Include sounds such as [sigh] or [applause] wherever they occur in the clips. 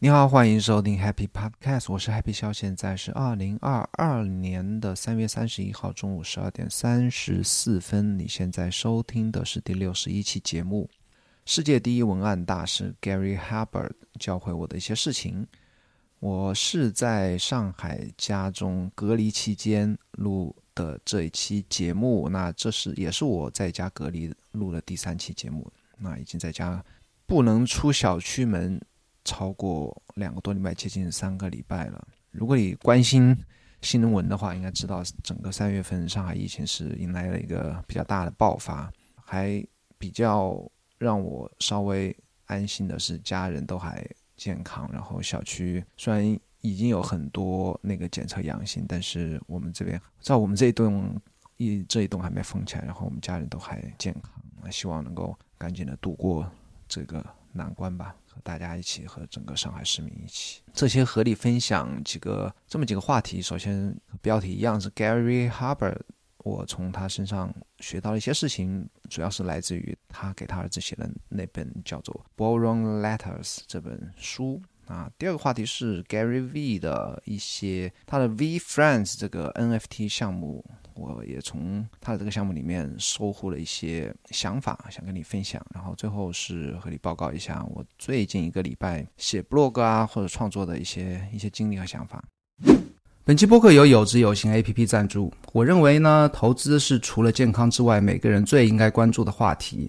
你好，欢迎收听 Happy Podcast，我是 Happy 肖，现在是二零二二年的三月三十一号中午十二点三十四分。你现在收听的是第六十一期节目。世界第一文案大师 Gary Halbert 教会我的一些事情。我是在上海家中隔离期间录的这一期节目，那这是也是我在家隔离录的第三期节目。那已经在家不能出小区门。超过两个多礼拜，接近三个礼拜了。如果你关心新闻的话，应该知道整个三月份上海疫情是迎来了一个比较大的爆发。还比较让我稍微安心的是，家人都还健康。然后小区虽然已经有很多那个检测阳性，但是我们这边在我们这一栋一这一栋还没封起来，然后我们家人都还健康。希望能够赶紧的度过这个难关吧。大家一起和整个上海市民一起，这些合理分享几个这么几个话题。首先，标题一样是 Gary Harber，我从他身上学到了一些事情，主要是来自于他给他儿子写的那本叫做《Boron Letters》这本书。啊，第二个话题是 Gary V 的一些他的 V Friends 这个 NFT 项目。我也从他的这个项目里面收获了一些想法，想跟你分享。然后最后是和你报告一下我最近一个礼拜写 blog 啊或者创作的一些一些经历和想法。本期播客由有知有行 APP 赞助。我认为呢，投资是除了健康之外，每个人最应该关注的话题。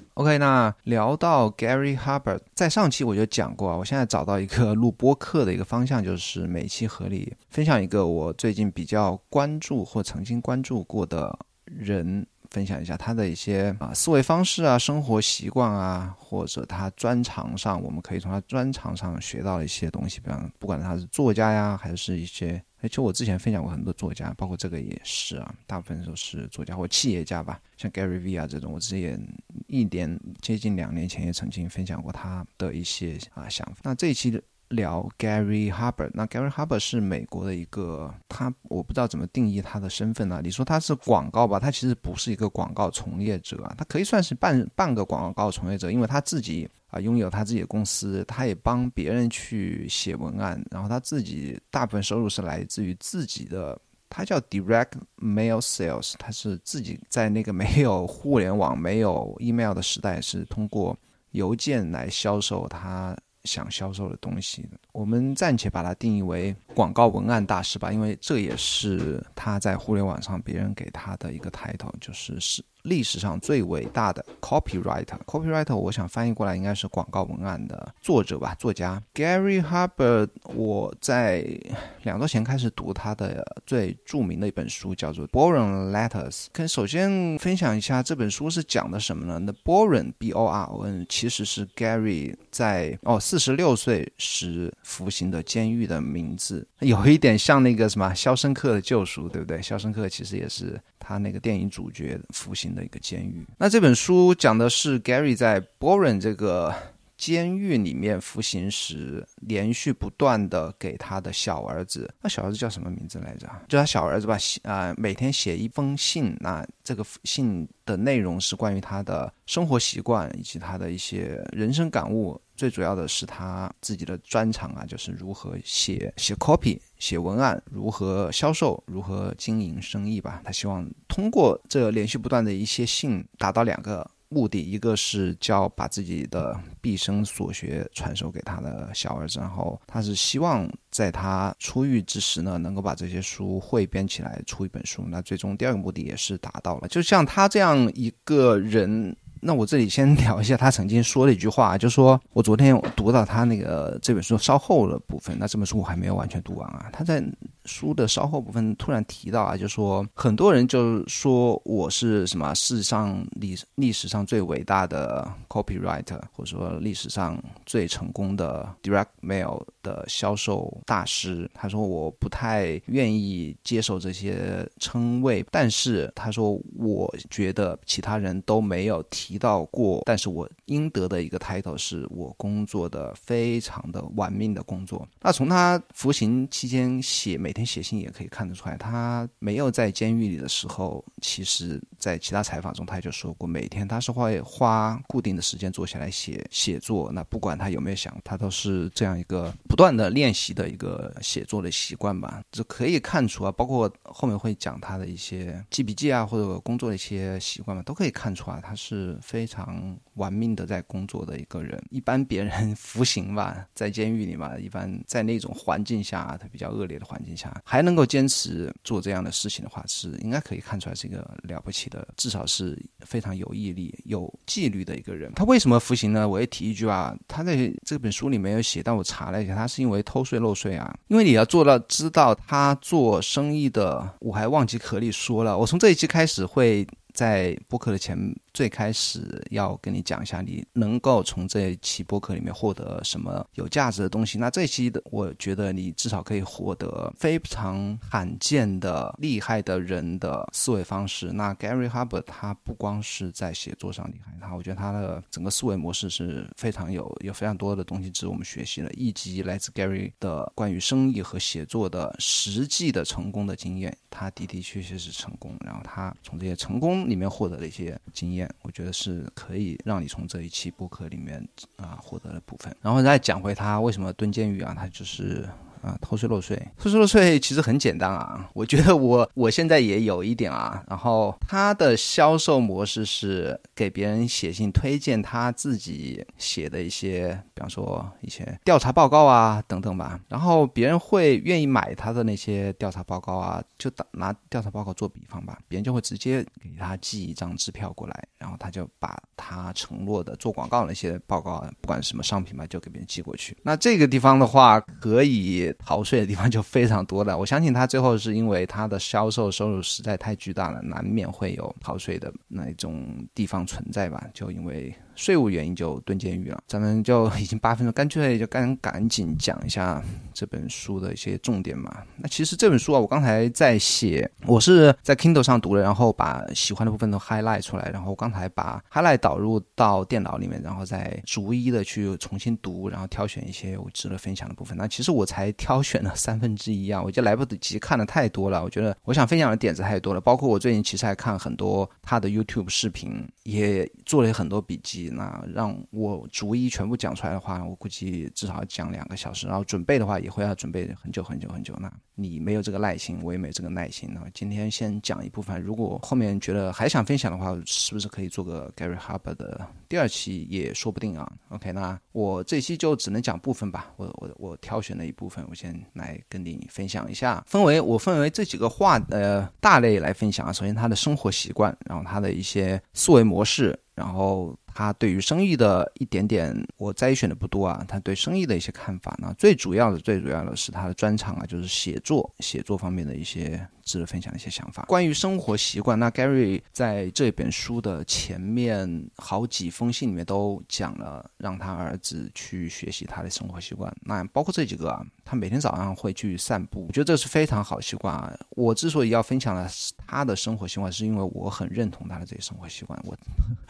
OK，那聊到 Gary Harber，在上期我就讲过啊，我现在找到一个 [laughs] 录播课的一个方向，就是每期合理分享一个我最近比较关注或曾经关注过的人，分享一下他的一些啊思维方式啊、生活习惯啊，或者他专长上，我们可以从他专长上学到一些东西，比方不管他是作家呀，还是一些。而且我之前分享过很多作家，包括这个也是啊，大部分都是作家或企业家吧，像 Gary V 啊这种，我之前一年接近两年前也曾经分享过他的一些啊想法。那这一期的。聊 Gary Harber，那 Gary Harber 是美国的一个，他我不知道怎么定义他的身份呢？你说他是广告吧，他其实不是一个广告从业者啊，他可以算是半半个广告从业者，因为他自己啊拥有他自己的公司，他也帮别人去写文案，然后他自己大部分收入是来自于自己的，他叫 Direct Mail Sales，他是自己在那个没有互联网、没有 email 的时代，是通过邮件来销售他。想销售的东西，我们暂且把它定义为广告文案大师吧，因为这也是他在互联网上别人给他的一个 title，就是是。历史上最伟大的 copywriter，copywriter，我想翻译过来应该是广告文案的作者吧，作家 Gary Harber。我在两周前开始读他的最著名的一本书，叫做《Boring Letters》。跟首先分享一下这本书是讲的什么呢？那 Boring B O R O N 其实是 Gary 在哦四十六岁时服刑的监狱的名字，有一点像那个什么《肖申克的救赎》，对不对？《肖申克》其实也是他那个电影主角服刑。的一个监狱。那这本书讲的是 Gary 在 Boren 这个监狱里面服刑时，连续不断的给他的小儿子，那小儿子叫什么名字来着？就他小儿子吧，啊，每天写一封信。那这个信的内容是关于他的生活习惯以及他的一些人生感悟。最主要的是他自己的专长啊，就是如何写写 copy、写文案，如何销售，如何经营生意吧。他希望通过这连续不断的一些信，达到两个目的：一个是教把自己的毕生所学传授给他的小儿子，然后他是希望在他出狱之时呢，能够把这些书汇编起来出一本书。那最终第二个目的也是达到了。就像他这样一个人。那我这里先聊一下他曾经说的一句话，就说我昨天读到他那个这本书稍后的部分，那这本书我还没有完全读完啊。他在书的稍后部分突然提到啊，就说很多人就说我是什么世上历历史上最伟大的 copywriter，或者说历史上最成功的 direct mail 的销售大师。他说我不太愿意接受这些称谓，但是他说我觉得其他人都没有提到过，但是我应得的一个 title 是我工作的非常的玩命的工作。那从他服刑期间写每每天写信也可以看得出来，他没有在监狱里的时候，其实在其他采访中他就说过，每天他是会花固定的时间坐下来写写作。那不管他有没有想，他都是这样一个不断的练习的一个写作的习惯吧。这可以看出啊，包括后面会讲他的一些记笔记啊，或者工作的一些习惯嘛，都可以看出啊他是非常玩命的在工作的一个人。一般别人服刑吧，[laughs] 在监狱里嘛，一般在那种环境下，他比较恶劣的环境下，还能够坚持做这样的事情的话，是应该可以看出来是一个了不起的，至少是非常有毅力、有纪律的一个人。他为什么服刑呢？我也提一句啊，他在这本书里没有写，但我查了一下，他是因为偷税漏税啊。因为你要做到知道他做生意的，我还忘记可里说了，我从这一期开始会在播客的前。最开始要跟你讲一下，你能够从这一期播客里面获得什么有价值的东西。那这一期的，我觉得你至少可以获得非常罕见的厉害的人的思维方式。那 Gary Hubbard 他不光是在写作上厉害，他我觉得他的整个思维模式是非常有有非常多的东西值得我们学习的，以及来自 Gary 的关于生意和写作的实际的成功的经验。他的的确确是成功，然后他从这些成功里面获得了一些经验。我觉得是可以让你从这一期播客里面啊获得的部分，然后再讲回他为什么蹲监狱啊，他就是。啊，偷税漏税，偷税漏税其实很简单啊。我觉得我我现在也有一点啊。然后他的销售模式是给别人写信推荐他自己写的一些，比方说一些调查报告啊等等吧。然后别人会愿意买他的那些调查报告啊，就打拿调查报告做比方吧，别人就会直接给他寄一张支票过来，然后他就把他承诺的做广告那些报告，不管什么商品吧，就给别人寄过去。那这个地方的话可以。逃税的地方就非常多了，我相信他最后是因为他的销售收入实在太巨大了，难免会有逃税的那一种地方存在吧，就因为。税务原因就蹲监狱了，咱们就已经八分钟，干脆就赶赶紧讲一下这本书的一些重点嘛。那其实这本书啊，我刚才在写，我是在 Kindle 上读了，然后把喜欢的部分都 highlight 出来，然后刚才把 highlight 导入到电脑里面，然后再逐一的去重新读，然后挑选一些我值得分享的部分。那其实我才挑选了三分之一啊，我就来不及看的太多了。我觉得我想分享的点子太多了，包括我最近其实还看很多他的 YouTube 视频，也做了很多笔记。那让我逐一全部讲出来的话，我估计至少要讲两个小时。然后准备的话，也会要准备很久很久很久。那你没有这个耐心，我也没这个耐心。那今天先讲一部分，如果后面觉得还想分享的话，是不是可以做个 Gary Hubbard 的第二期也说不定啊？OK，那我这期就只能讲部分吧。我我我挑选了一部分，我先来跟你分享一下。分为我分为这几个话呃大类来分享啊。首先他的生活习惯，然后他的一些思维模式，然后。他对于生意的一点点，我摘选的不多啊。他对生意的一些看法呢，最主要的、最主要的是他的专长啊，就是写作，写作方面的一些。值得分享的一些想法。关于生活习惯，那 Gary 在这本书的前面好几封信里面都讲了，让他儿子去学习他的生活习惯。那包括这几个啊，他每天早上会去散步，我觉得这是非常好习惯啊。我之所以要分享的他的生活习惯，是因为我很认同他的这些生活习惯。我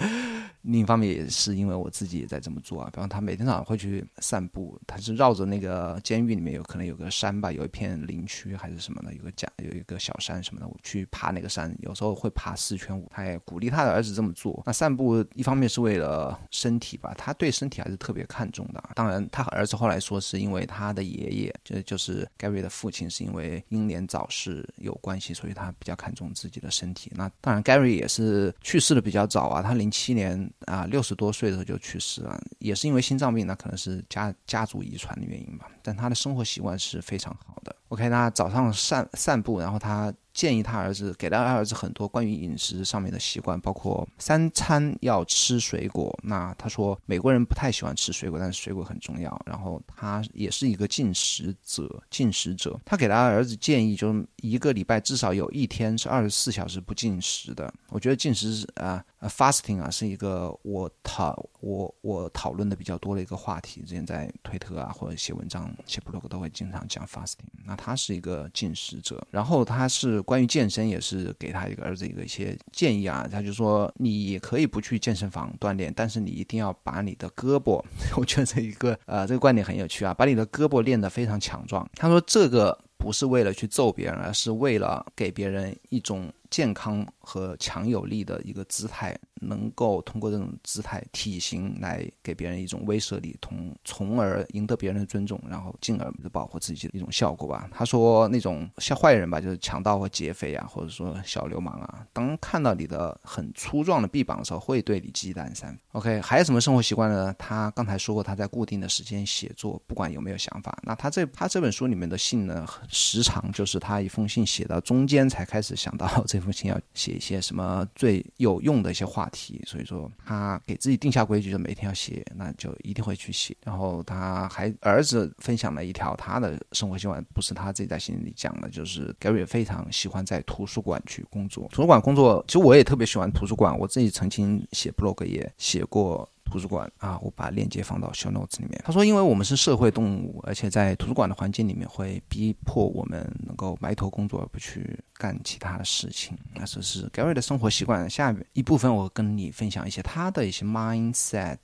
[laughs] 另一方面也是因为我自己也在这么做啊。比方他每天早上会去散步，他是绕着那个监狱里面有可能有个山吧，有一片林区还是什么的，有个甲有一个。小小山什么的，我去爬那个山，有时候会爬四圈五。他也鼓励他的儿子这么做。那散步一方面是为了身体吧，他对身体还是特别看重的。当然，他儿子后来说是因为他的爷爷，就就是 Gary 的父亲，是因为英年早逝有关系，所以他比较看重自己的身体。那当然，Gary 也是去世的比较早啊，他零七年啊六十多岁的时候就去世了，也是因为心脏病，那可能是家家族遗传的原因吧。但他的生活习惯是非常好的。OK，那早上散散步，然后他建议他儿子，给他儿子很多关于饮食上面的习惯，包括三餐要吃水果。那他说美国人不太喜欢吃水果，但是水果很重要。然后他也是一个进食者，进食者。他给他儿子建议，就是一个礼拜至少有一天是二十四小时不进食的。我觉得进食啊。，fasting 啊，是一个我讨我我讨论的比较多的一个话题。之前在推特啊，或者写文章、写 blog 都会经常讲 fasting。那他是一个进食者，然后他是关于健身，也是给他一个儿子一个一些建议啊。他就说，你可以不去健身房锻炼，但是你一定要把你的胳膊，[laughs] 我觉得这一个呃这个观点很有趣啊，把你的胳膊练得非常强壮。他说这个不是为了去揍别人，而是为了给别人一种。健康和强有力的一个姿态，能够通过这种姿态、体型来给别人一种威慑力，从从而赢得别人的尊重，然后进而保护自己的一种效果吧。他说，那种像坏人吧，就是强盗或劫匪啊，或者说小流氓啊，当看到你的很粗壮的臂膀的时候，会对你忌惮三分。OK，还有什么生活习惯呢？他刚才说过，他在固定的时间写作，不管有没有想法。那他这他这本书里面的信呢，时长就是他一封信写到中间才开始想到 [laughs] 这。封信要写一些什么最有用的一些话题，所以说他给自己定下规矩，就每天要写，那就一定会去写。然后他还儿子分享了一条他的生活习惯，不是他自己在信里讲的，就是 Gary 非常喜欢在图书馆去工作。图书馆工作，其实我也特别喜欢图书馆，我自己曾经写 blog 也写过。图书馆啊，我把链接放到 show notes 里面。他说，因为我们是社会动物，而且在图书馆的环境里面会逼迫我们能够埋头工作，而不去干其他的事情。那这是 Gary 的生活习惯。下面一部分我跟你分享一些他的一些 mindset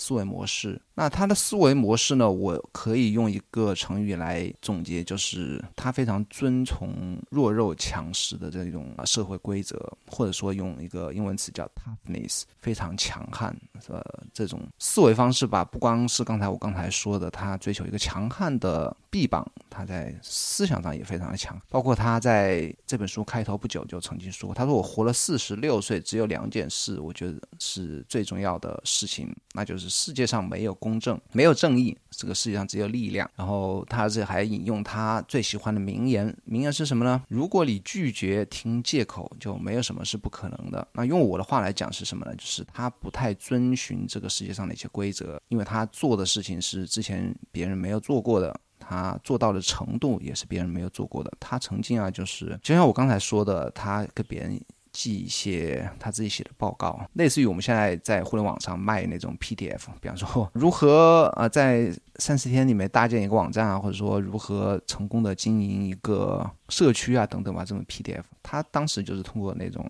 思维模式。那他的思维模式呢？我可以用一个成语来总结，就是他非常遵从弱肉强食的这种社会规则，或者说用一个英文词叫 toughness，非常强悍。呃，这种思维方式吧，不光是刚才我刚才说的，他追求一个强悍的臂膀，他在思想上也非常的强。包括他在这本书开头不久就曾经说过，他说我活了四十六岁，只有两件事，我觉得是最重要的事情，那就是世界上没有。公正没有正义，这个世界上只有力量。然后他这还引用他最喜欢的名言，名言是什么呢？如果你拒绝听借口，就没有什么是不可能的。那用我的话来讲是什么呢？就是他不太遵循这个世界上的一些规则，因为他做的事情是之前别人没有做过的，他做到的程度也是别人没有做过的。他曾经啊，就是就像我刚才说的，他跟别人。寄一些他自己写的报告，类似于我们现在在互联网上卖那种 PDF，比方说如何呃在三十天里面搭建一个网站啊，或者说如何成功的经营一个社区啊等等吧，这种 PDF，他当时就是通过那种。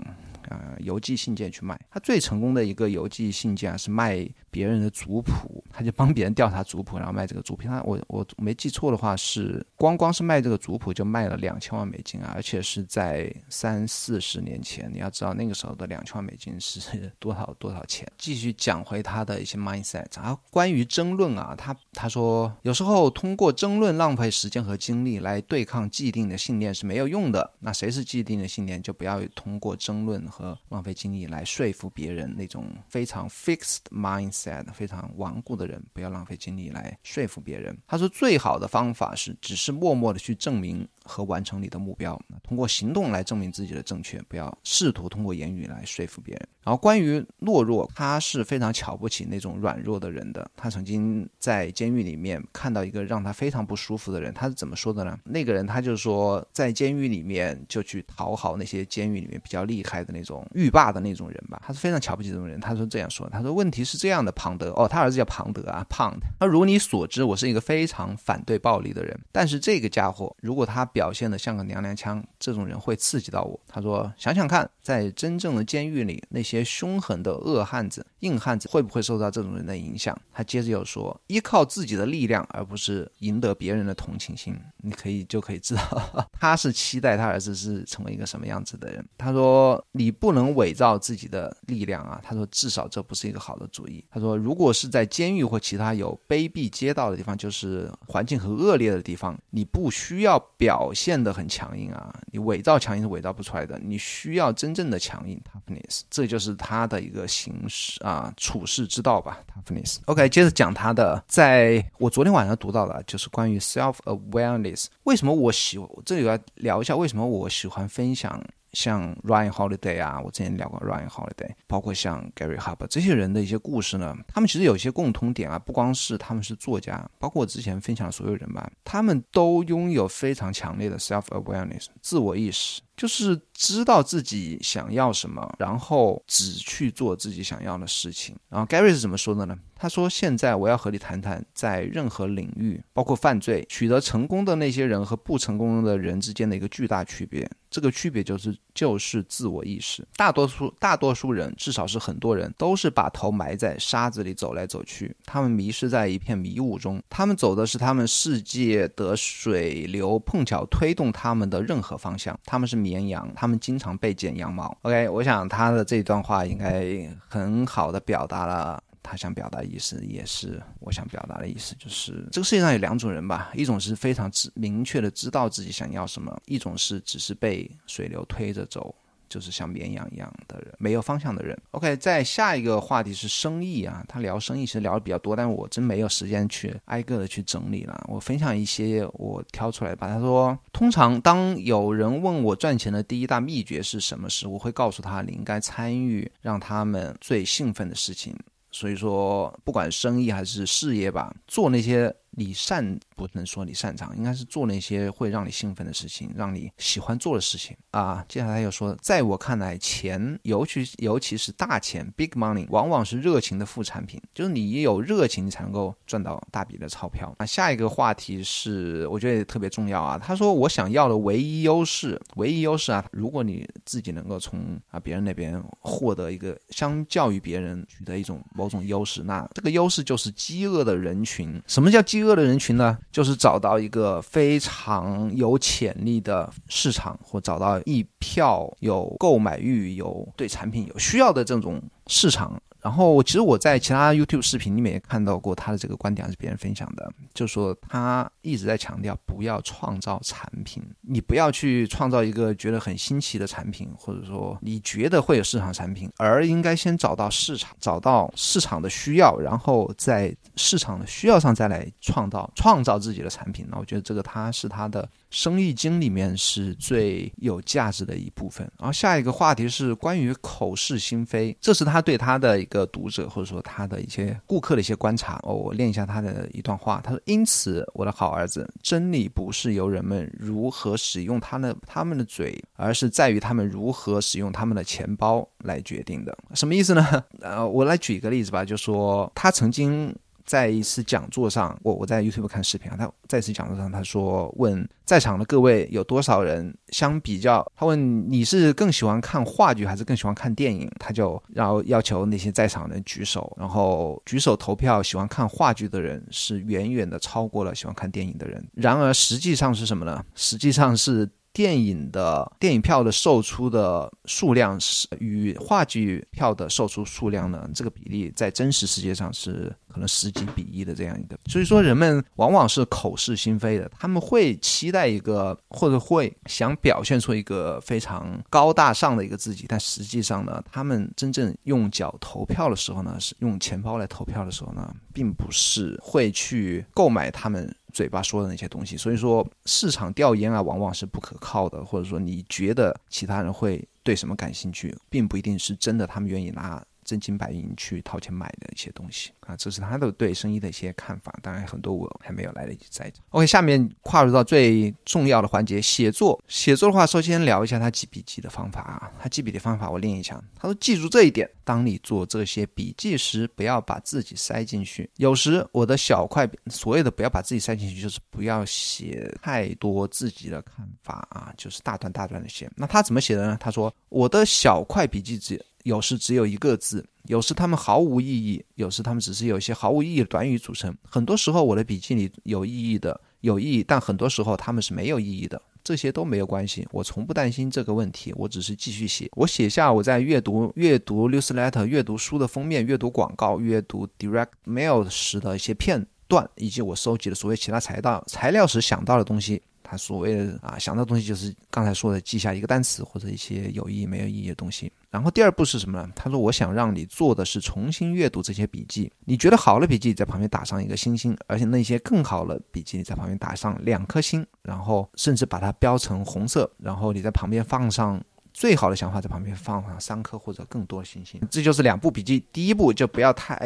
呃，邮寄信件去卖，他最成功的一个邮寄信件啊是卖别人的族谱，他就帮别人调查族谱，然后卖这个族谱。他我我没记错的话，是光光是卖这个族谱就卖了两千万美金啊，而且是在三四十年前。你要知道那个时候的两千万美金是 [laughs] 多少多少钱。继续讲回他的一些 mindset，然后关于争论啊，他他说有时候通过争论浪费时间和精力来对抗既定的信念是没有用的。那谁是既定的信念，就不要通过争论。和浪费精力来说服别人那种非常 fixed mindset、非常顽固的人，不要浪费精力来说服别人。他说，最好的方法是只是默默的去证明。和完成你的目标，通过行动来证明自己的正确，不要试图通过言语来说服别人。然后关于懦弱，他是非常瞧不起那种软弱的人的。他曾经在监狱里面看到一个让他非常不舒服的人，他是怎么说的呢？那个人他就说，在监狱里面就去讨好那些监狱里面比较厉害的那种狱霸的那种人吧。他是非常瞧不起这种人。他说这样说，他说问题是这样的，庞德哦，他儿子叫庞德啊，胖的。那如你所知，我是一个非常反对暴力的人，但是这个家伙如果他表现的像个娘娘腔，这种人会刺激到我。他说：“想想看，在真正的监狱里，那些凶狠的恶汉子、硬汉子会不会受到这种人的影响？”他接着又说：“依靠自己的力量，而不是赢得别人的同情心，你可以就可以知道 [laughs] 他是期待他儿子是成为一个什么样子的人。”他说：“你不能伪造自己的力量啊！”他说：“至少这不是一个好的主意。”他说：“如果是在监狱或其他有卑鄙街道的地方，就是环境很恶劣的地方，你不需要表现的很强硬啊，你伪造强硬是伪造不出来的，你需要真正的强硬 toughness，这就是他的一个行事啊处世之道吧 toughness。OK，接着讲他的，在我昨天晚上读到的，就是关于 self awareness。为什么我喜这里要聊一下为什么我喜欢分享。像 Ryan Holiday 啊，我之前聊过 Ryan Holiday，包括像 Gary Hubber 这些人的一些故事呢，他们其实有一些共同点啊，不光是他们是作家，包括我之前分享的所有人吧，他们都拥有非常强烈的 self awareness 自我意识。就是知道自己想要什么，然后只去做自己想要的事情。然后 Gary 是怎么说的呢？他说：“现在我要和你谈谈，在任何领域，包括犯罪取得成功的那些人和不成功的人之间的一个巨大区别。这个区别就是就是自我意识。大多数大多数人，至少是很多人，都是把头埋在沙子里走来走去。他们迷失在一片迷雾中。他们走的是他们世界的水流碰巧推动他们的任何方向。他们是迷。”绵羊，他们经常被剪羊毛。OK，我想他的这段话应该很好的表达了他想表达意思，也是我想表达的意思，就是这个世界上有两种人吧，一种是非常知明确的知道自己想要什么，一种是只是被水流推着走。就是像绵羊一样的人，没有方向的人。OK，在下一个话题是生意啊，他聊生意其实聊的比较多，但是我真没有时间去挨个的去整理了。我分享一些我挑出来吧。他说，通常当有人问我赚钱的第一大秘诀是什么时，我会告诉他，你应该参与让他们最兴奋的事情。所以说，不管生意还是事业吧，做那些。你擅不能说你擅长，应该是做那些会让你兴奋的事情，让你喜欢做的事情啊。接下来又说，在我看来，钱，尤其尤其是大钱 （big money），往往是热情的副产品，就是你有热情，才能够赚到大笔的钞票。啊，下一个话题是，我觉得也特别重要啊。他说，我想要的唯一优势，唯一优势啊，如果你自己能够从啊别人那边获得一个相较于别人取得一种某种优势，那这个优势就是饥饿的人群。什么叫饥？饥饿的人群呢，就是找到一个非常有潜力的市场，或找到一票有购买欲、有对产品有需要的这种市场。然后，其实我在其他 YouTube 视频里面也看到过他的这个观点，还是别人分享的，就是说他一直在强调不要创造产品，你不要去创造一个觉得很新奇的产品，或者说你觉得会有市场产品，而应该先找到市场，找到市场的需要，然后在市场的需要上再来创造创造自己的产品。那我觉得这个他是他的。生意经里面是最有价值的一部分。然后下一个话题是关于口是心非，这是他对他的一个读者或者说他的一些顾客的一些观察。哦，我念一下他的一段话，他说：“因此，我的好儿子，真理不是由人们如何使用他的他们的嘴，而是在于他们如何使用他们的钱包来决定的。什么意思呢？呃，我来举一个例子吧，就说他曾经。”在一次讲座上，我我在 YouTube 看视频啊，他在一次讲座上，他说问在场的各位有多少人相比较，他问你是更喜欢看话剧还是更喜欢看电影，他就然后要求那些在场的人举手，然后举手投票，喜欢看话剧的人是远远的超过了喜欢看电影的人。然而实际上是什么呢？实际上是。电影的电影票的售出的数量是与话剧票的售出数量呢？这个比例在真实世界上是可能十几比一的这样一个。所以说，人们往往是口是心非的，他们会期待一个或者会想表现出一个非常高大上的一个自己，但实际上呢，他们真正用脚投票的时候呢，是用钱包来投票的时候呢，并不是会去购买他们。嘴巴说的那些东西，所以说市场调研啊，往往是不可靠的，或者说你觉得其他人会对什么感兴趣，并不一定是真的，他们愿意拿。真金白银去掏钱买的一些东西啊，这是他的对生意的一些看法。当然，很多我还没有来得及摘。OK，下面跨入到最重要的环节——写作。写作的话，首先聊一下他记笔记的方法啊。他记笔的方法，我练一下。他说：“记住这一点，当你做这些笔记时，不要把自己塞进去。有时我的小块，所谓的不要把自己塞进去，就是不要写太多自己的看法啊，就是大段大段的写。那他怎么写的呢？他说：我的小块笔记纸。”有时只有一个字，有时他们毫无意义，有时他们只是有一些毫无意义的短语组成。很多时候我的笔记里有意义的，有意义，但很多时候他们是没有意义的。这些都没有关系，我从不担心这个问题，我只是继续写。我写下我在阅读阅读 newsletter、阅读书的封面、阅读广告、阅读 direct mail 时的一些片段，以及我收集的所谓其他材料材料时想到的东西。他所谓的啊，想到东西就是刚才说的记下一个单词或者一些有意义没有意义的东西。然后第二步是什么呢？他说我想让你做的是重新阅读这些笔记，你觉得好的笔记在旁边打上一个星星，而且那些更好的笔记你在旁边打上两颗星，然后甚至把它标成红色，然后你在旁边放上最好的想法，在旁边放上三颗或者更多的星星。这就是两步笔记。第一步就不要太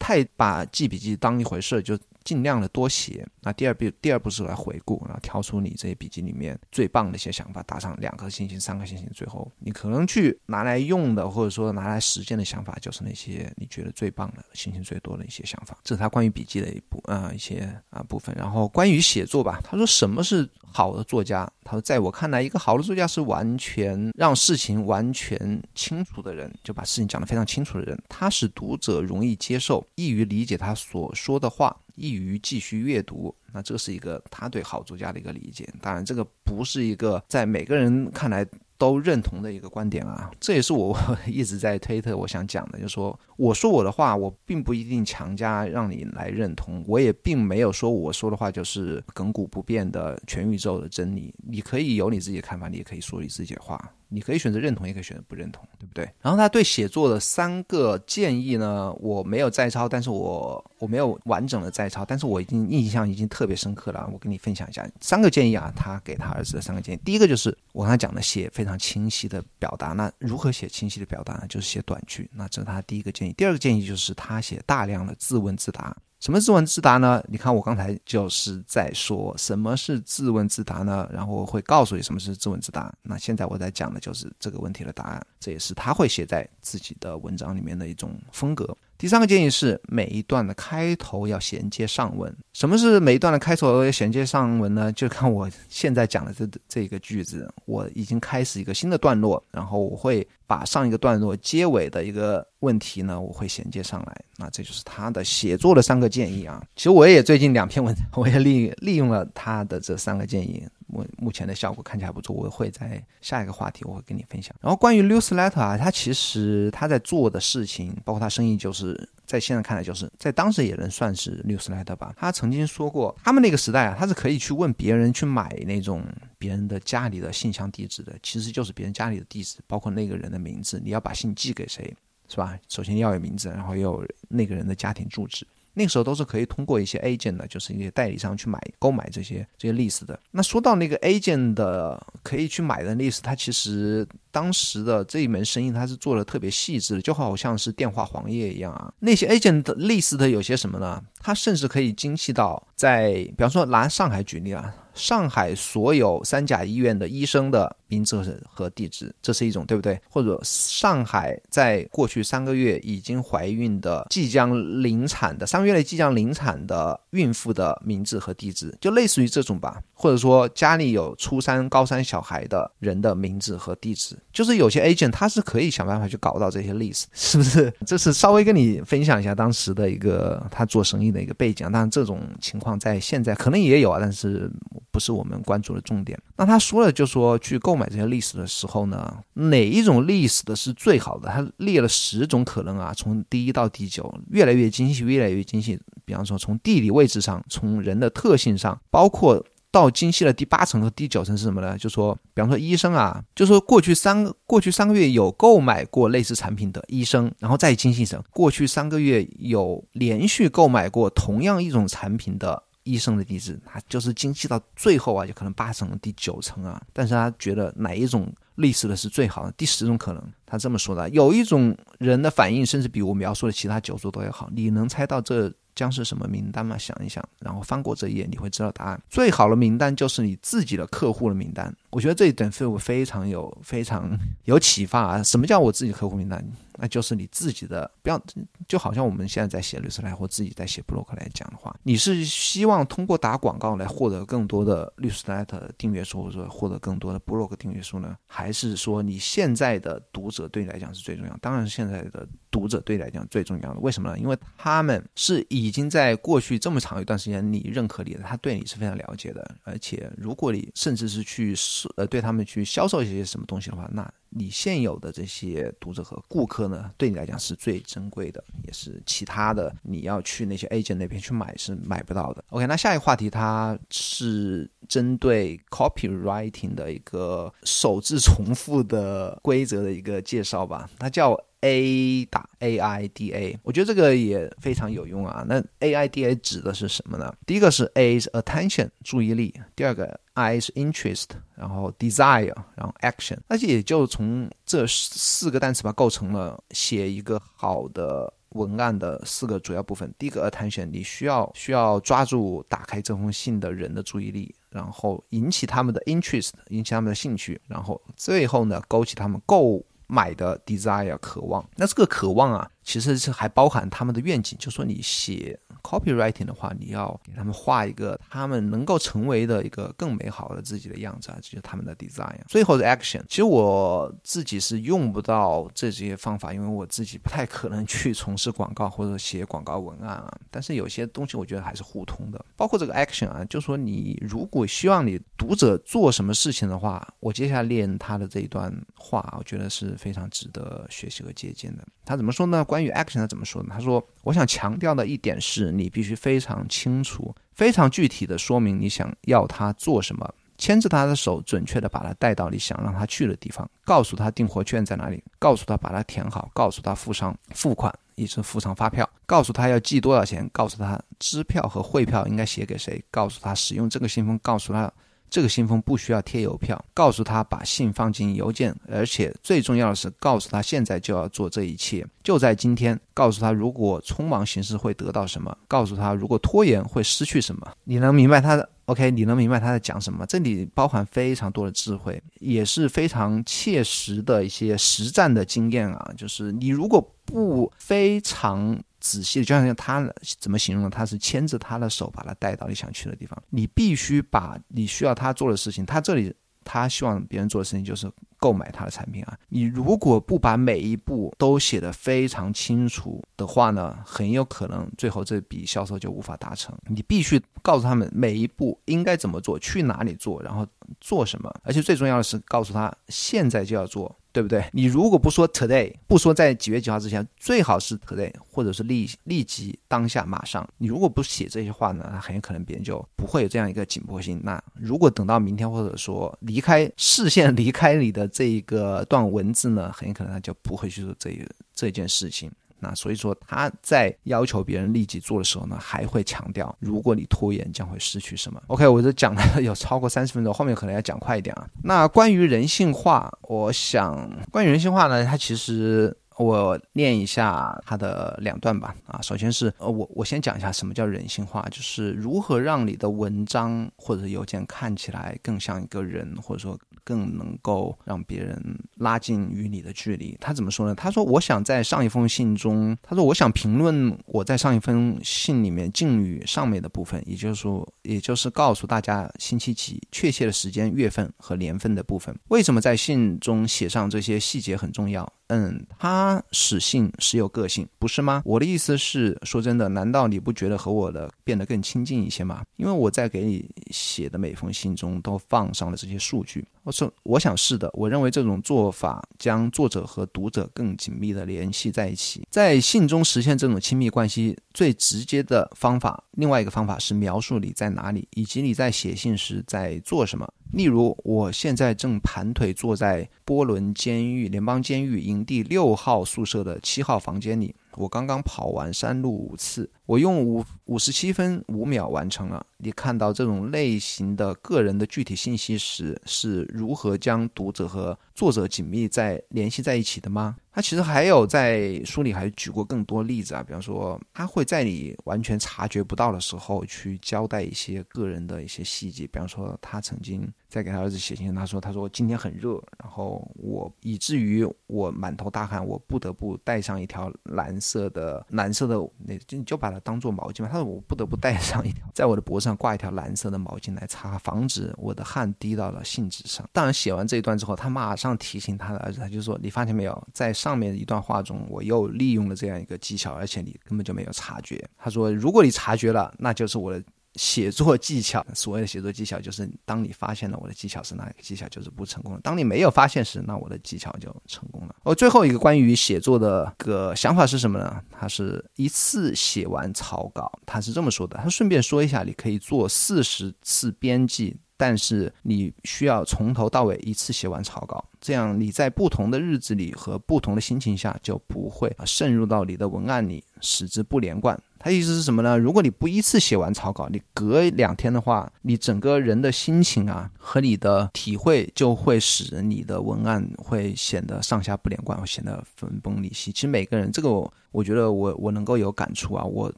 太把记笔记当一回事，就。尽量的多写。那第二步，第二步是来回顾，然后挑出你这些笔记里面最棒的一些想法，打上两颗星星、三颗星星。最后，你可能去拿来用的，或者说拿来实践的想法，就是那些你觉得最棒的、星星最多的一些想法。这是他关于笔记的一部啊一些啊部分。然后关于写作吧，他说什么是好的作家？他说，在我看来，一个好的作家是完全让事情完全清楚的人，就把事情讲得非常清楚的人。他使读者容易接受、易于理解他所说的话。易于继续阅读，那这是一个他对好作家的一个理解。当然，这个不是一个在每个人看来都认同的一个观点啊。这也是我 [laughs] 一直在推特我想讲的，就是说，我说我的话，我并不一定强加让你来认同，我也并没有说我说的话就是亘古不变的全宇宙的真理。你可以有你自己的看法，你也可以说你自己的话。你可以选择认同，也可以选择不认同，对不对？然后他对写作的三个建议呢，我没有摘抄，但是我我没有完整的摘抄，但是我已经印象已经特别深刻了。我跟你分享一下三个建议啊，他给他儿子的三个建议。第一个就是我刚才讲的，写非常清晰的表达。那如何写清晰的表达呢？就是写短句。那这是他第一个建议。第二个建议就是他写大量的自问自答。什么自问自答呢？你看，我刚才就是在说什么是自问自答呢？然后会告诉你什么是自问自答。那现在我在讲的就是这个问题的答案，这也是他会写在自己的文章里面的一种风格。第三个建议是，每一段的开头要衔接上文。什么是每一段的开头衔接上文呢？就看我现在讲的这这个句子，我已经开始一个新的段落，然后我会把上一个段落结尾的一个问题呢，我会衔接上来。那这就是他的写作的三个建议啊。其实我也最近两篇文章，我也利利用了他的这三个建议。目目前的效果看起来不错，我会在下一个话题我会跟你分享。然后关于 newsletter 啊，他其实他在做的事情，包括他生意，就是在现在看来，就是在当时也能算是 newsletter 吧。他曾经说过，他们那个时代啊，他是可以去问别人去买那种别人的家里的信箱地址的，其实就是别人家里的地址，包括那个人的名字，你要把信寄给谁，是吧？首先要有名字，然后要有那个人的家庭住址。那个时候都是可以通过一些 agent 的，就是一些代理商去买购买这些这些 list 的。那说到那个 agent 的可以去买的 list，它其实当时的这一门生意它是做的特别细致的，就好像是电话黄页一样啊。那些 agent 的 list 的有些什么呢？它甚至可以精细到在，比方说拿上海举例啊。上海所有三甲医院的医生的名字和地址，这是一种，对不对？或者上海在过去三个月已经怀孕的、即将临产的、三个月内即将临产的孕妇的名字和地址，就类似于这种吧。或者说家里有初三、高三小孩的人的名字和地址，就是有些 agent 他是可以想办法去搞到这些 list，是不是？这是稍微跟你分享一下当时的一个他做生意的一个背景。当然，这种情况在现在可能也有啊，但是。不是我们关注的重点。那他说了，就说去购买这些历史的时候呢，哪一种历史的是最好的？他列了十种可能啊，从第一到第九，越来越精细，越来越精细。比方说，从地理位置上，从人的特性上，包括到精细的第八层和第九层是什么呢？就说，比方说医生啊，就说过去三过去三个月有购买过类似产品的医生，然后再精细一层，过去三个月有连续购买过同样一种产品的。医生的地址，他就是精细到最后啊，就可能八层、第九层啊。但是他觉得哪一种类似的是最好的？第十种可能，他这么说的。有一种人的反应，甚至比我描述的其他九组都要好。你能猜到这将是什么名单吗？想一想，然后翻过这一页，你会知道答案。最好的名单就是你自己的客户的名单。我觉得这一点对我非常有、非常 [laughs] 有启发啊！什么叫我自己客户名单？那就是你自己的，不要就好像我们现在在写律师来或自己在写布洛克来讲的话，你是希望通过打广告来获得更多的律师来的订阅数，或者获得更多的布洛克订阅数呢？还是说你现在的读者对你来讲是最重要？当然是现在的读者对你来讲最重要的。为什么呢？因为他们是已经在过去这么长一段时间，你认可你的，他对你是非常了解的。而且，如果你甚至是去呃对他们去销售一些什么东西的话，那你现有的这些读者和顾客呢，对你来讲是最珍贵的，也是其他的你要去那些 agent 那边去买是买不到的。OK，那下一个话题它是针对 copywriting 的一个首字重复的规则的一个介绍吧，它叫。A 打 A I D A，我觉得这个也非常有用啊。那 A I D A 指的是什么呢？第一个是 A 是 attention 注意力，第二个 I 是 interest，然后 desire，然后 action。那也就从这四个单词吧构成了写一个好的文案的四个主要部分。第一个 attention，你需要需要抓住打开这封信的人的注意力，然后引起他们的 interest，引起他们的兴趣，然后最后呢勾起他们购。买的 desire 渴望，那这个渴望啊，其实是还包含他们的愿景，就说你写。Copywriting 的话，你要给他们画一个他们能够成为的一个更美好的自己的样子啊，这就是他们的 design。最后是 action。其实我自己是用不到这些方法，因为我自己不太可能去从事广告或者写广告文案啊。但是有些东西我觉得还是互通的，包括这个 action 啊，就说你如果希望你读者做什么事情的话，我接下来练他的这一段话，我觉得是非常值得学习和借鉴的。他怎么说呢？关于 action 他怎么说呢？他说：“我想强调的一点是。”你必须非常清楚、非常具体的说明你想要他做什么，牵着他的手，准确的把他带到你想让他去的地方，告诉他订货券在哪里，告诉他把它填好，告诉他付上付款，以及付上发票，告诉他要寄多少钱，告诉他支票和汇票应该写给谁，告诉他使用这个信封，告诉他。这个信封不需要贴邮票，告诉他把信放进邮件，而且最重要的是告诉他现在就要做这一切，就在今天。告诉他如果匆忙行事会得到什么，告诉他如果拖延会失去什么。你能明白他的？OK，你能明白他在讲什么？这里包含非常多的智慧，也是非常切实的一些实战的经验啊。就是你如果不非常。仔细的，就像他怎么形容呢？他是牵着他的手，把他带到你想去的地方。你必须把你需要他做的事情，他这里他希望别人做的事情就是购买他的产品啊。你如果不把每一步都写得非常清楚的话呢，很有可能最后这笔销售就无法达成。你必须告诉他们每一步应该怎么做，去哪里做，然后做什么，而且最重要的是告诉他现在就要做。对不对？你如果不说 today，不说在几月几号之前，最好是 today，或者是立立即当下马上。你如果不写这些话呢，那很有可能别人就不会有这样一个紧迫性。那如果等到明天，或者说离开视线离开你的这一个段文字呢，很有可能他就不会去做这这件事情。那所以说他在要求别人立即做的时候呢，还会强调，如果你拖延，将会失去什么？OK，我这讲了 [laughs] 有超过三十分钟，后面可能要讲快一点啊。那关于人性化，我想关于人性化呢，它其实。我念一下他的两段吧。啊，首先是呃，我我先讲一下什么叫人性化，就是如何让你的文章或者邮件看起来更像一个人，或者说更能够让别人拉近与你的距离。他怎么说呢？他说：“我想在上一封信中，他说我想评论我在上一封信里面敬语上面的部分，也就是说，也就是告诉大家星期几、确切的时间、月份和年份的部分。为什么在信中写上这些细节很重要？”嗯，他使性时有个性，不是吗？我的意思是，说真的，难道你不觉得和我的变得更亲近一些吗？因为我在给你写的每封信中都放上了这些数据。我说，我想是的。我认为这种做法将作者和读者更紧密地联系在一起，在信中实现这种亲密关系最直接的方法。另外一个方法是描述你在哪里，以及你在写信时在做什么。例如，我现在正盘腿坐在波伦监狱联邦监狱营地六号宿舍的七号房间里。我刚刚跑完山路五次，我用五五十七分五秒完成了。你看到这种类型的个人的具体信息时，是如何将读者和作者紧密在联系在一起的吗？他其实还有在书里还举过更多例子啊，比方说他会在你完全察觉不到的时候去交代一些个人的一些细节，比方说他曾经在给他儿子写信，他说他说今天很热，然后我以至于我满头大汗，我不得不带上一条蓝色的蓝色的那就就把它当做毛巾嘛？他说我不得不带上一条，[laughs] 在我的脖子上挂一条蓝色的毛巾来擦，防止我的汗滴到了信纸上。当然写完这一段之后，他马上提醒他的儿子，他就说：“你发现没有，在上面一段话中，我又利用了这样一个技巧，而且你根本就没有察觉。”他说：“如果你察觉了，那就是我的。”写作技巧，[laughs] 所谓的写作技巧，就是当你发现了我的技巧是哪一个技巧，就是不成功的；当你没有发现时，那我的技巧就成功了。哦，最后一个关于写作的个想法是什么呢？他是一次写完草稿，他是这么说的。他顺便说一下，你可以做四十次编辑，但是你需要从头到尾一次写完草稿，这样你在不同的日子里和不同的心情下就不会渗入到你的文案里，使之不连贯。他意思是什么呢？如果你不依次写完草稿，你隔两天的话，你整个人的心情啊和你的体会就会使你的文案会显得上下不连贯，会显得分崩离析。其实每个人这个，我觉得我我能够有感触啊。我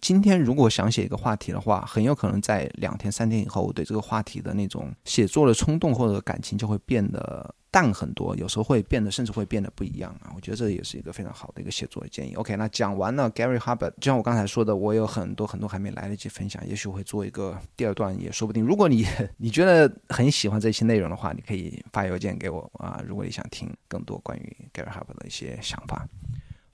今天如果想写一个话题的话，很有可能在两天三天以后，我对这个话题的那种写作的冲动或者感情就会变得。淡很多，有时候会变得，甚至会变得不一样啊！我觉得这也是一个非常好的一个写作的建议。OK，那讲完了 Gary Hubbard，就像我刚才说的，我有很多很多还没来得及分享，也许会做一个第二段也说不定。如果你你觉得很喜欢这些内容的话，你可以发邮件给我啊。如果你想听更多关于 Gary Hubbard 的一些想法。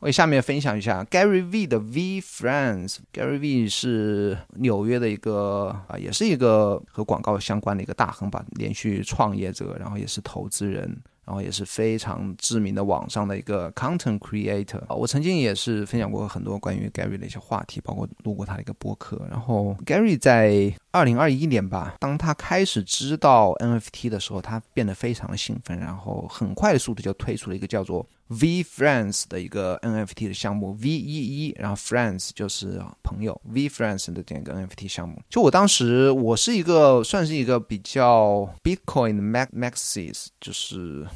我下面分享一下 Gary V 的 V Friends。Gary V 是纽约的一个啊，也是一个和广告相关的一个大亨吧，连续创业者，然后也是投资人，然后也是非常知名的网上的一个 content creator。我曾经也是分享过很多关于 Gary 的一些话题，包括录过他的一个播客。然后 Gary 在二零二一年吧，当他开始知道 NFT 的时候，他变得非常的兴奋，然后很快速度就推出了一个叫做。V Friends 的一个 NFT 的项目，V 一一，然后 Friends 就是朋友，V Friends 的这样一个 NFT 项目。就我当时，我是一个算是一个比较 Bitcoin Max Maxis，就是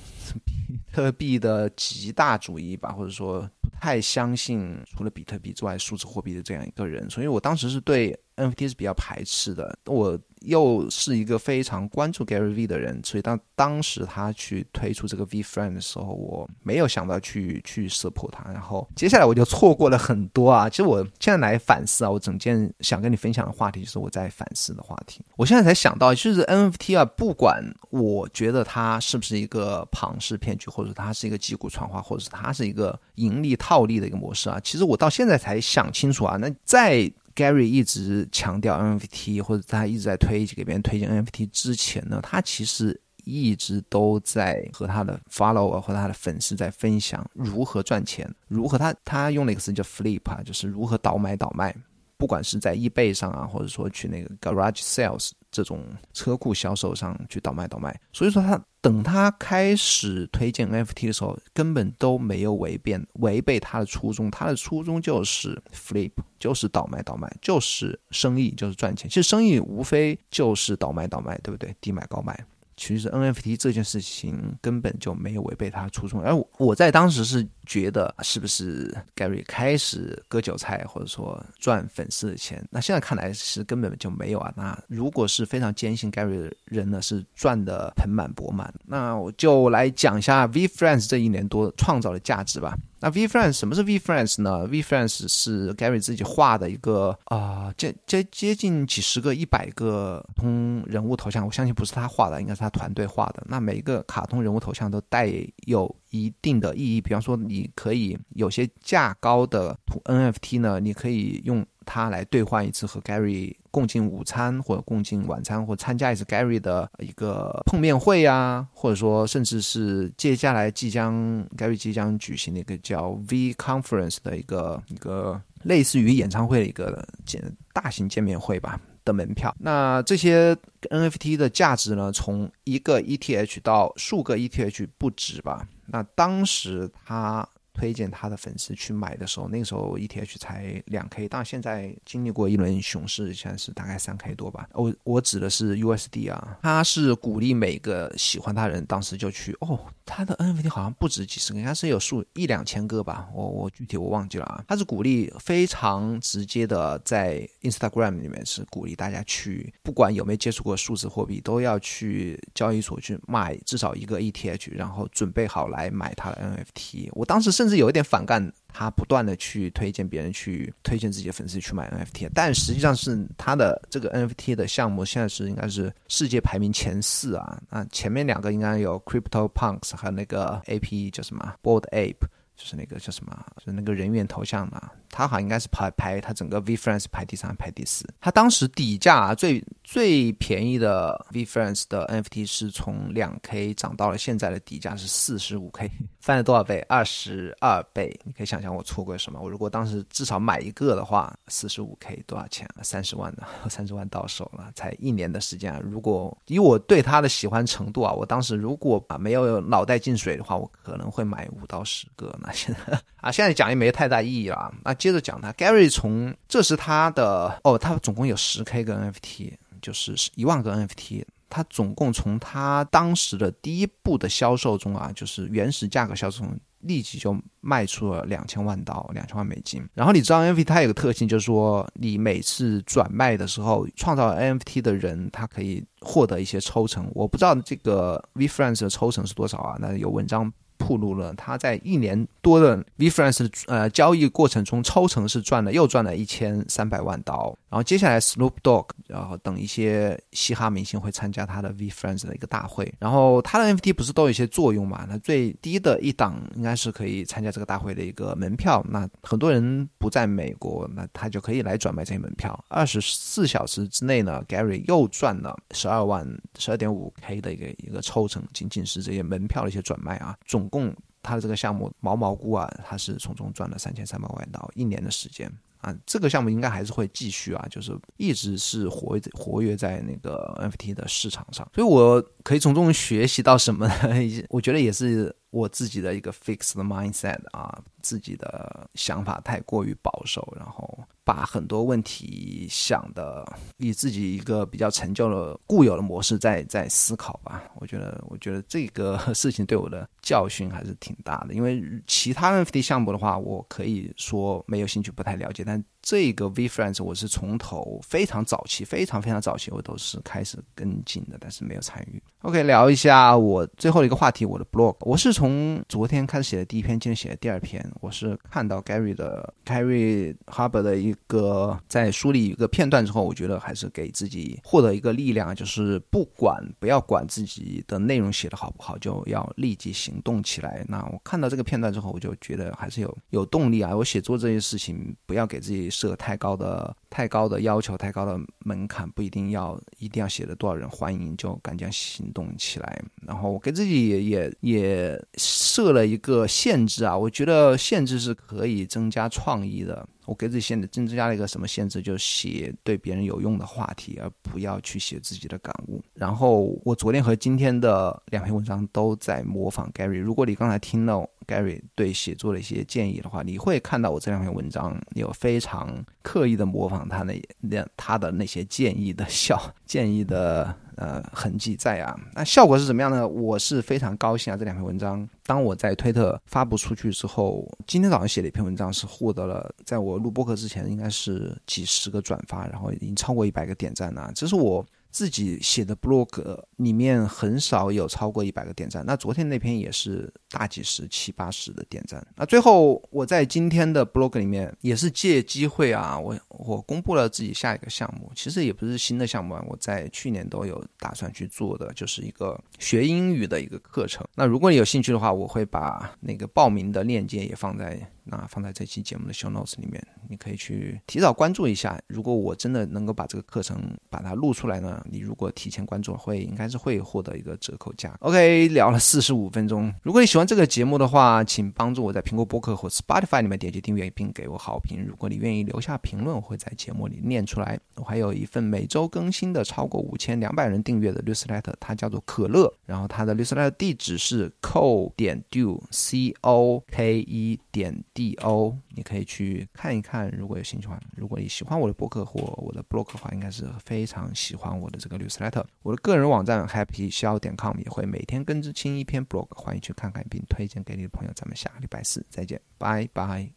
特币的极大主义吧，或者说不太相信除了比特币之外数字货币的这样一个人，所以我当时是对 NFT 是比较排斥的。我。又是一个非常关注 Gary V 的人，所以当当时他去推出这个 V Friend 的时候，我没有想到去去识破他。然后接下来我就错过了很多啊！其实我现在来反思啊，我整件想跟你分享的话题就是我在反思的话题。我现在才想到，就是 NFT 啊，不管我觉得它是不是一个庞氏骗局，或者它是一个击鼓传花，或者是它是一个盈利套利的一个模式啊，其实我到现在才想清楚啊。那在 Gary 一直强调 NFT，或者他一直在推给别人推荐 NFT 之前呢，他其实一直都在和他的 follower 和他的粉丝在分享如何赚钱，如何他他用了一个词叫 flip 啊，就是如何倒买倒卖。不管是在易贝上啊，或者说去那个 garage sales 这种车库销售上去倒卖倒卖，所以说他等他开始推荐 NFT 的时候，根本都没有违变违背他的初衷，他的初衷就是 flip，就是倒卖倒卖，就是生意，就是赚钱。其实生意无非就是倒卖倒卖，对不对？低买高卖。其实 NFT 这件事情根本就没有违背他的初衷，而我在当时是觉得是不是 Gary 开始割韭菜，或者说赚粉丝的钱？那现在看来是根本就没有啊。那如果是非常坚信 Gary 的人呢，是赚的盆满钵满。那我就来讲一下 V Friends 这一年多创造的价值吧。那 V Friends 什么是 V Friends 呢？V Friends 是 Gary 自己画的一个啊，接接接近几十个、一百个通人物头像，我相信不是他画的，应该是他团队画的。那每一个卡通人物头像都带有一定的意义，比方说，你可以有些价高的 NFT 呢，你可以用。它来兑换一次和 Gary 共进午餐，或者共进晚餐，或参加一次 Gary 的一个碰面会啊，或者说甚至是接下来即将 Gary 即将举行的一个叫 V Conference 的一个一个类似于演唱会的一个见大型见面会吧的门票。那这些 NFT 的价值呢，从一个 ETH 到数个 ETH 不止吧。那当时他。推荐他的粉丝去买的时候，那个时候 ETH 才两 K，但现在经历过一轮熊市，现在是大概三 K 多吧。我我指的是 USD 啊，他是鼓励每个喜欢他人，当时就去哦。他的 NFT 好像不止几十个，应该是有数一两千个吧，我我具体我忘记了啊。他是鼓励非常直接的，在 Instagram 里面是鼓励大家去，不管有没有接触过数字货币，都要去交易所去买至少一个 ETH，然后准备好来买他的 NFT。我当时甚甚至有一点反感。他不断的去推荐别人去推荐自己的粉丝去买 NFT，但实际上是他的这个 NFT 的项目现在是应该是世界排名前四啊，那前面两个应该有 Crypto Punks 和那个 AP 叫什么 Board Ape。就是那个叫什么，就是那个人员头像嘛，他好像应该是排排他整个 V Friends 排第三排第四。他当时底价啊最最便宜的 V Friends 的 NFT 是从两 K 涨到了现在的底价是四十五 K，[laughs] 翻了多少倍？二十二倍。你可以想象我错过什么。我如果当时至少买一个的话，四十五 K 多少钱？三十万呢，[laughs] 三十万到手了，才一年的时间。啊！如果以我对他的喜欢程度啊，我当时如果啊没有脑袋进水的话，我可能会买五到十个呢。现在啊，现在讲也没太大意义了。那接着讲他，Gary 从这是他的哦，他总共有十 K 个 NFT，就是一万个 NFT。他总共从他当时的第一步的销售中啊，就是原始价格销售中，立即就卖出了两千万到两千万美金。然后你知道 NFT 它有个特性，就是说你每次转卖的时候，创造 NFT 的人他可以获得一些抽成。我不知道这个 V Friends 的抽成是多少啊？那有文章。暴露了他在一年多的 V Friends 呃交易过程中抽成是赚了又赚了一千三百万刀，然后接下来 Snoop Dogg 然后等一些嘻哈明星会参加他的 V Friends 的一个大会，然后他的 NFT 不是都有一些作用嘛？那最低的一档应该是可以参加这个大会的一个门票，那很多人不在美国，那他就可以来转卖这些门票。二十四小时之内呢，Gary 又赚了十二万十二点五 K 的一个一个抽成，仅仅是这些门票的一些转卖啊，总。共他的这个项目毛毛菇啊，他是从中赚了三千三百万到一年的时间啊，这个项目应该还是会继续啊，就是一直是活活跃在那个 NFT 的市场上，所以我可以从中学习到什么呢？[laughs] 我觉得也是我自己的一个 fixed mindset 啊，自己的想法太过于保守，然后。把很多问题想的以自己一个比较陈旧的固有的模式在在思考吧，我觉得我觉得这个事情对我的教训还是挺大的，因为其他 NFT 项目的话，我可以说没有兴趣，不太了解，但。这个 V Friends 我是从头非常早期，非常非常早期，我都是开始跟进的，但是没有参与。OK，聊一下我最后一个话题，我的 blog。我是从昨天开始写的第一篇，今天写的第二篇。我是看到 Gary 的 Gary Harber 的一个在梳理一个片段之后，我觉得还是给自己获得一个力量，就是不管不要管自己的内容写的好不好，就要立即行动起来。那我看到这个片段之后，我就觉得还是有有动力啊。我写作这件事情，不要给自己。设太高的、太高的要求、太高的门槛，不一定要一定要写的多少人欢迎就赶紧行动起来。然后我给自己也也也设了一个限制啊，我觉得限制是可以增加创意的。我给自己限制增加了一个什么限制？就写对别人有用的话题，而不要去写自己的感悟。然后我昨天和今天的两篇文章都在模仿 Gary。如果你刚才听到 Gary 对写作的一些建议的话，你会看到我这两篇文章有非常刻意的模仿他那那他的那些建议的效建议的。呃，痕迹在啊，那效果是怎么样呢？我是非常高兴啊！这两篇文章，当我在推特发布出去之后，今天早上写了一篇文章，是获得了在我录播课之前应该是几十个转发，然后已经超过一百个点赞了。这是我。自己写的 blog 里面很少有超过一百个点赞，那昨天那篇也是大几十、七八十的点赞。那最后我在今天的 blog 里面也是借机会啊，我我公布了自己下一个项目，其实也不是新的项目啊，我在去年都有打算去做的，就是一个学英语的一个课程。那如果你有兴趣的话，我会把那个报名的链接也放在。那放在这期节目的 show notes 里面，你可以去提早关注一下。如果我真的能够把这个课程把它录出来呢，你如果提前关注，会应该是会获得一个折扣价。OK，聊了四十五分钟。如果你喜欢这个节目的话，请帮助我在苹果播客或 Spotify 里面点击订阅，并给我好评。如果你愿意留下评论，我会在节目里念出来。我还有一份每周更新的超过五千两百人订阅的 newsletter，它叫做可乐。然后它的 newsletter 地址是 co 点 do c o k e 点。D O，你可以去看一看，如果有兴趣的话。如果你喜欢我的博客或我的 blog 的话，应该是非常喜欢我的这个 newsletter。我的个人网站 happyshao 点 com 也会每天更新一篇 blog，欢迎去看看并推荐给你的朋友。咱们下个礼拜四再见，拜拜。